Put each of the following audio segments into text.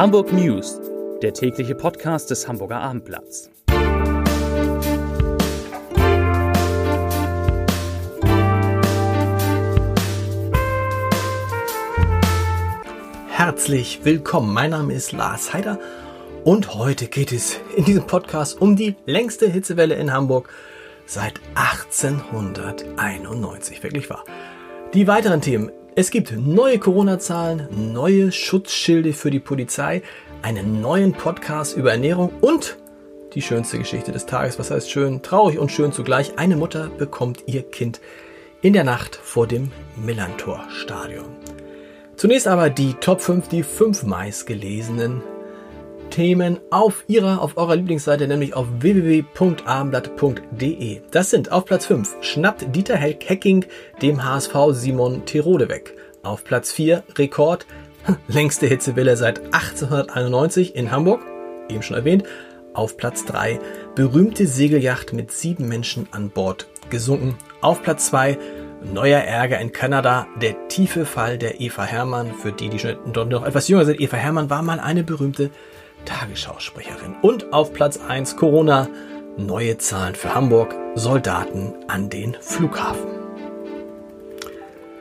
Hamburg News, der tägliche Podcast des Hamburger Abendblatts. Herzlich willkommen, mein Name ist Lars Heider und heute geht es in diesem Podcast um die längste Hitzewelle in Hamburg seit 1891. Wirklich wahr. Die weiteren Themen es gibt neue Corona-Zahlen, neue Schutzschilde für die Polizei, einen neuen Podcast über Ernährung und die schönste Geschichte des Tages. Was heißt schön? Traurig und schön zugleich. Eine Mutter bekommt ihr Kind in der Nacht vor dem Millantor-Stadion. Zunächst aber die Top 5, die 5 meistgelesenen Themen auf ihrer, auf eurer Lieblingsseite, nämlich auf www.abendblatt.de. Das sind auf Platz 5 schnappt Dieter Hecking dem HSV Simon Tirode weg. Auf Platz 4 Rekord längste Hitzewelle seit 1891 in Hamburg, eben schon erwähnt. Auf Platz 3 berühmte Segelyacht mit sieben Menschen an Bord gesunken. Auf Platz 2 Neuer Ärger in Kanada, der tiefe Fall der Eva Hermann. Für die, die schon noch etwas jünger sind, Eva Hermann war mal eine berühmte Tagesschausprecherin. Und auf Platz 1 Corona, neue Zahlen für Hamburg, Soldaten an den Flughafen.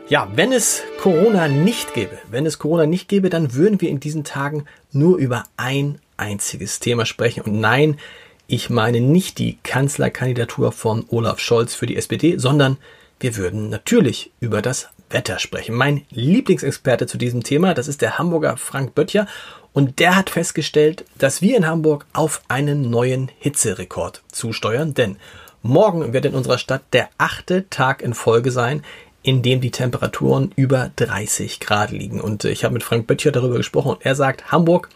Ja, wenn es Corona nicht gäbe, wenn es Corona nicht gäbe, dann würden wir in diesen Tagen nur über ein einziges Thema sprechen. Und nein, ich meine nicht die Kanzlerkandidatur von Olaf Scholz für die SPD, sondern wir würden natürlich über das Wetter sprechen. Mein Lieblingsexperte zu diesem Thema, das ist der Hamburger Frank Böttcher und der hat festgestellt, dass wir in Hamburg auf einen neuen Hitzerekord zusteuern, denn morgen wird in unserer Stadt der achte Tag in Folge sein, in dem die Temperaturen über 30 Grad liegen. Und ich habe mit Frank Böttcher darüber gesprochen und er sagt, Hamburg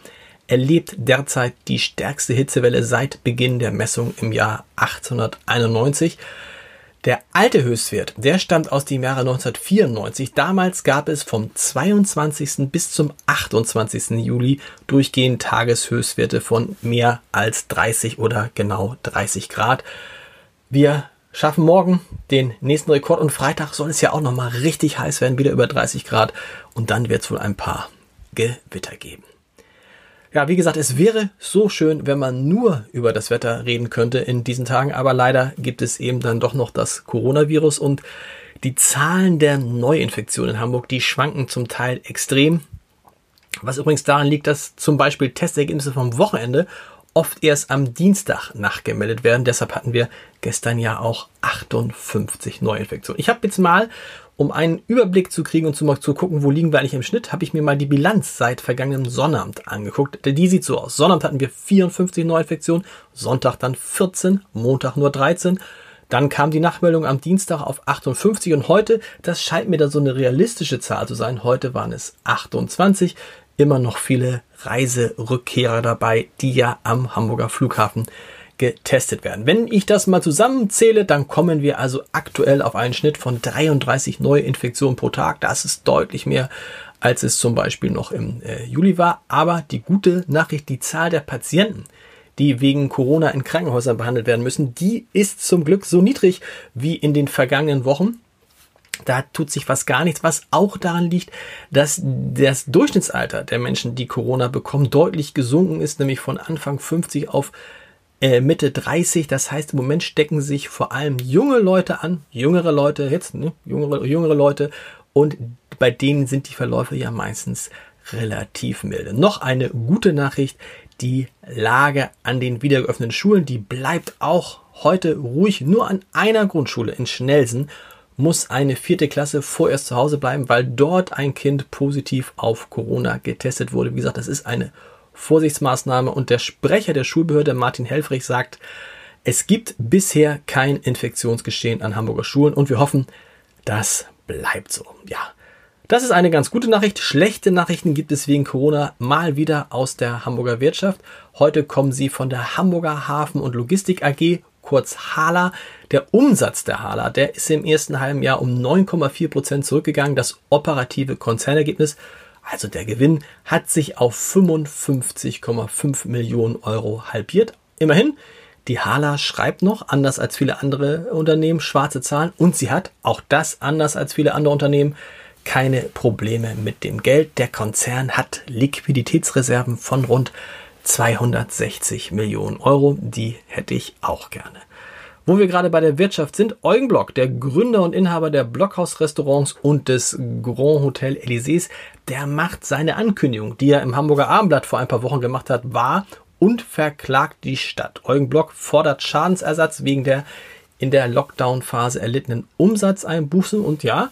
erlebt derzeit die stärkste Hitzewelle seit Beginn der Messung im Jahr 1891. Der alte Höchstwert, der stammt aus dem Jahre 1994. Damals gab es vom 22. bis zum 28. Juli durchgehend Tageshöchstwerte von mehr als 30 oder genau 30 Grad. Wir schaffen morgen den nächsten Rekord und Freitag soll es ja auch nochmal richtig heiß werden, wieder über 30 Grad und dann wird es wohl ein paar Gewitter geben. Ja, wie gesagt, es wäre so schön, wenn man nur über das Wetter reden könnte in diesen Tagen, aber leider gibt es eben dann doch noch das Coronavirus und die Zahlen der Neuinfektionen in Hamburg, die schwanken zum Teil extrem. Was übrigens daran liegt, dass zum Beispiel Testergebnisse vom Wochenende oft erst am Dienstag nachgemeldet werden. Deshalb hatten wir gestern ja auch 58 Neuinfektionen. Ich habe jetzt mal um einen Überblick zu kriegen und zu, zu gucken, wo liegen wir eigentlich im Schnitt, habe ich mir mal die Bilanz seit vergangenem Sonnabend angeguckt. Die sieht so aus. Sonnabend hatten wir 54 Neuinfektionen, Sonntag dann 14, Montag nur 13. Dann kam die Nachmeldung am Dienstag auf 58 und heute, das scheint mir da so eine realistische Zahl zu sein, heute waren es 28. Immer noch viele Reiserückkehrer dabei, die ja am Hamburger Flughafen getestet werden. Wenn ich das mal zusammenzähle, dann kommen wir also aktuell auf einen Schnitt von 33 Neuinfektionen pro Tag. Das ist deutlich mehr, als es zum Beispiel noch im äh, Juli war. Aber die gute Nachricht, die Zahl der Patienten, die wegen Corona in Krankenhäusern behandelt werden müssen, die ist zum Glück so niedrig wie in den vergangenen Wochen. Da tut sich was gar nichts, was auch daran liegt, dass das Durchschnittsalter der Menschen, die Corona bekommen, deutlich gesunken ist, nämlich von Anfang 50 auf äh, Mitte 30. Das heißt, im Moment stecken sich vor allem junge Leute an, jüngere Leute, jetzt, ne, jüngere, jüngere Leute, und bei denen sind die Verläufe ja meistens relativ milde. Noch eine gute Nachricht, die Lage an den wiedergeöffneten Schulen, die bleibt auch heute ruhig. Nur an einer Grundschule in Schnelsen muss eine vierte Klasse vorerst zu Hause bleiben, weil dort ein Kind positiv auf Corona getestet wurde. Wie gesagt, das ist eine Vorsichtsmaßnahme und der Sprecher der Schulbehörde Martin Helfrich sagt, es gibt bisher kein Infektionsgeschehen an Hamburger Schulen und wir hoffen, das bleibt so. Ja. Das ist eine ganz gute Nachricht. Schlechte Nachrichten gibt es wegen Corona mal wieder aus der Hamburger Wirtschaft. Heute kommen sie von der Hamburger Hafen- und Logistik AG, kurz HALA. Der Umsatz der HALA, der ist im ersten halben Jahr um 9,4 Prozent zurückgegangen. Das operative Konzernergebnis also der Gewinn hat sich auf 55,5 Millionen Euro halbiert. Immerhin, die Hala schreibt noch, anders als viele andere Unternehmen, schwarze Zahlen und sie hat, auch das anders als viele andere Unternehmen, keine Probleme mit dem Geld. Der Konzern hat Liquiditätsreserven von rund 260 Millionen Euro. Die hätte ich auch gerne. Wo wir gerade bei der Wirtschaft sind, Eugen Block, der Gründer und Inhaber der Blockhaus-Restaurants und des Grand Hotel Elysées, der macht seine Ankündigung, die er im Hamburger Abendblatt vor ein paar Wochen gemacht hat, wahr und verklagt die Stadt. Eugen Block fordert Schadensersatz wegen der in der Lockdown-Phase erlittenen Umsatzeinbußen und ja,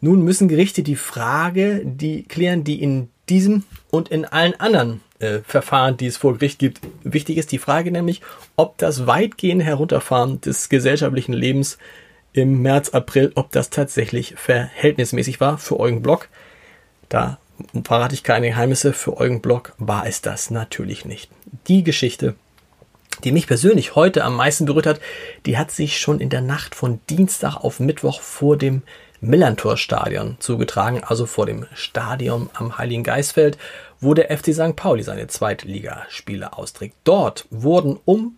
nun müssen Gerichte die Frage, die klären, die in diesem und in allen anderen äh, Verfahren, die es vor Gericht gibt, wichtig ist. Die Frage nämlich, ob das weitgehende Herunterfahren des gesellschaftlichen Lebens im März, April, ob das tatsächlich verhältnismäßig war für Eugen Block. Da verrate ich keine Geheimnisse, für Eugen Block war es das natürlich nicht. Die Geschichte, die mich persönlich heute am meisten berührt hat, die hat sich schon in der Nacht von Dienstag auf Mittwoch vor dem Millantor-Stadion zugetragen, also vor dem Stadion am Heiligen Geistfeld, wo der FC St. Pauli seine Zweitligaspiele austrägt. Dort wurden um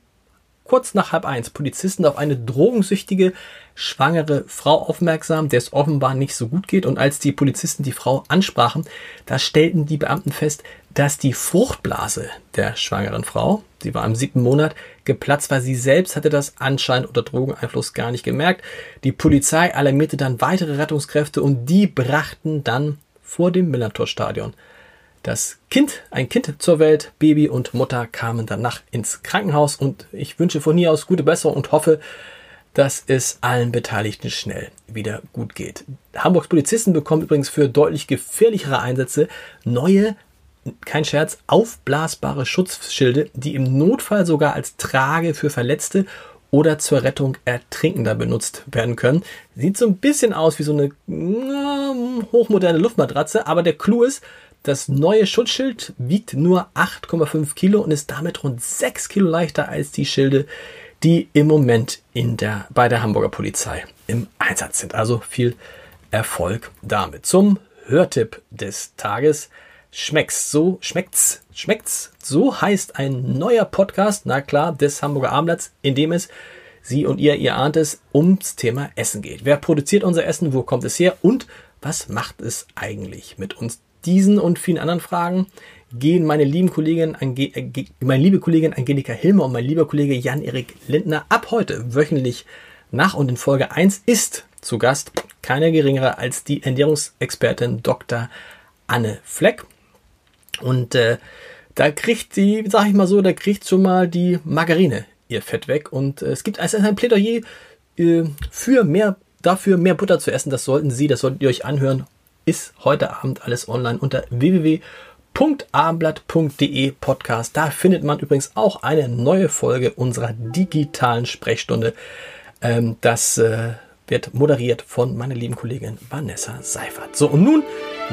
kurz nach halb eins Polizisten auf eine drogensüchtige, schwangere Frau aufmerksam, der es offenbar nicht so gut geht. Und als die Polizisten die Frau ansprachen, da stellten die Beamten fest, dass die Fruchtblase der schwangeren Frau, sie war im siebten Monat, geplatzt war. Sie selbst hatte das anscheinend unter Drogeneinfluss gar nicht gemerkt. Die Polizei alarmierte dann weitere Rettungskräfte und die brachten dann vor dem Millantor-Stadion das Kind, ein Kind zur Welt, Baby und Mutter kamen danach ins Krankenhaus und ich wünsche von hier aus gute Besserung und hoffe, dass es allen Beteiligten schnell wieder gut geht. Hamburgs Polizisten bekommen übrigens für deutlich gefährlichere Einsätze neue kein Scherz, aufblasbare Schutzschilde, die im Notfall sogar als Trage für Verletzte oder zur Rettung Ertrinkender benutzt werden können. Sieht so ein bisschen aus wie so eine äh, hochmoderne Luftmatratze, aber der Clou ist, das neue Schutzschild wiegt nur 8,5 Kilo und ist damit rund 6 Kilo leichter als die Schilde, die im Moment in der, bei der Hamburger Polizei im Einsatz sind. Also viel Erfolg damit. Zum Hörtipp des Tages. Schmeckt's so, schmeckt's, schmeckt's. So heißt ein neuer Podcast, na klar, des Hamburger Abendblatts, in dem es Sie und ihr, ihr ahnt es, ums Thema Essen geht. Wer produziert unser Essen? Wo kommt es her? Und was macht es eigentlich mit uns? Diesen und vielen anderen Fragen gehen meine lieben Kollegin, äh, meine liebe Kollegin Angelika Hilmer und mein lieber Kollege Jan-Erik Lindner ab heute wöchentlich nach und in Folge 1 ist zu Gast keiner geringere als die Ernährungsexpertin Dr. Anne Fleck. Und äh, da kriegt sie, sag ich mal so, da kriegt schon mal die Margarine ihr Fett weg. Und äh, es gibt also ein Plädoyer äh, für mehr, dafür mehr Butter zu essen. Das sollten Sie, das solltet ihr euch anhören. Ist heute Abend alles online unter www.abendblatt.de Podcast. Da findet man übrigens auch eine neue Folge unserer digitalen Sprechstunde. Ähm, das äh, wird moderiert von meiner lieben Kollegin Vanessa Seifert. So, und nun,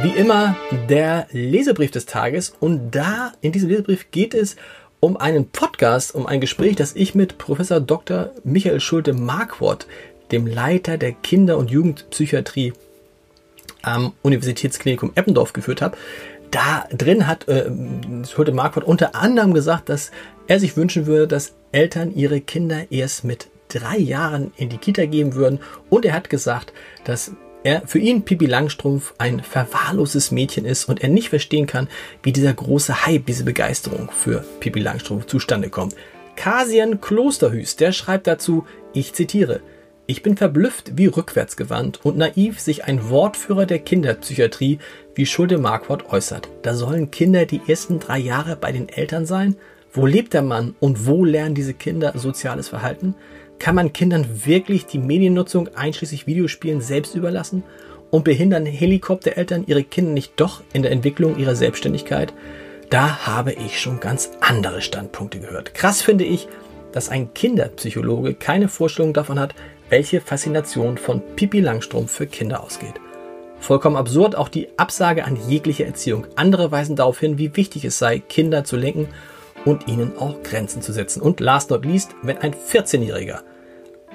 wie immer, der Lesebrief des Tages. Und da, in diesem Lesebrief geht es um einen Podcast, um ein Gespräch, das ich mit Professor Dr. Michael Schulte-Marquardt, dem Leiter der Kinder- und Jugendpsychiatrie am Universitätsklinikum Eppendorf geführt habe. Da drin hat äh, Schulte-Marquardt unter anderem gesagt, dass er sich wünschen würde, dass Eltern ihre Kinder erst mit drei Jahren in die Kita geben würden. Und er hat gesagt, dass er für ihn Pipi Langstrumpf ein verwahrloses Mädchen ist und er nicht verstehen kann, wie dieser große Hype, diese Begeisterung für Pipi Langstrumpf zustande kommt. Kasian Klosterhüß, der schreibt dazu, ich zitiere, ich bin verblüfft, wie rückwärtsgewandt und naiv sich ein Wortführer der Kinderpsychiatrie wie Schulde Marquardt äußert. Da sollen Kinder die ersten drei Jahre bei den Eltern sein? Wo lebt der Mann und wo lernen diese Kinder soziales Verhalten? Kann man Kindern wirklich die Mediennutzung einschließlich Videospielen selbst überlassen? Und behindern Helikoptereltern ihre Kinder nicht doch in der Entwicklung ihrer Selbstständigkeit? Da habe ich schon ganz andere Standpunkte gehört. Krass finde ich, dass ein Kinderpsychologe keine Vorstellung davon hat, welche Faszination von Pipi Langstrumpf für Kinder ausgeht. Vollkommen absurd auch die Absage an jegliche Erziehung. Andere weisen darauf hin, wie wichtig es sei, Kinder zu lenken und ihnen auch Grenzen zu setzen. Und last not least, wenn ein 14-Jähriger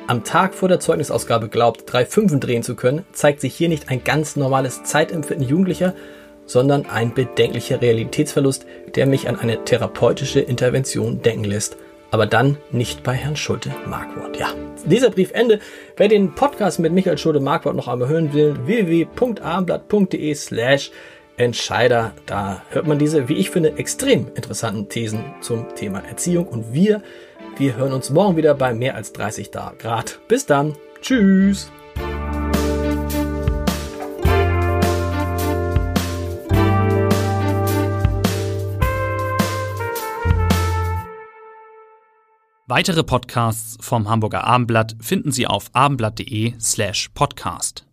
am Tag vor der Zeugnisausgabe glaubt, drei Fünfen drehen zu können, zeigt sich hier nicht ein ganz normales Zeitempfinden Jugendlicher, sondern ein bedenklicher Realitätsverlust, der mich an eine therapeutische Intervention denken lässt. aber dann nicht bei Herrn Schulte Markwort. Ja, dieser Briefende. Wer den Podcast mit Michael Schulte Markwort noch einmal hören will, www.abendblatt.de slash Entscheider. Da hört man diese, wie ich finde, extrem interessanten Thesen zum Thema Erziehung. Und wir, wir hören uns morgen wieder bei mehr als 30 Grad. Bis dann. Tschüss. Weitere Podcasts vom Hamburger Abendblatt finden Sie auf abendblatt.de slash podcast.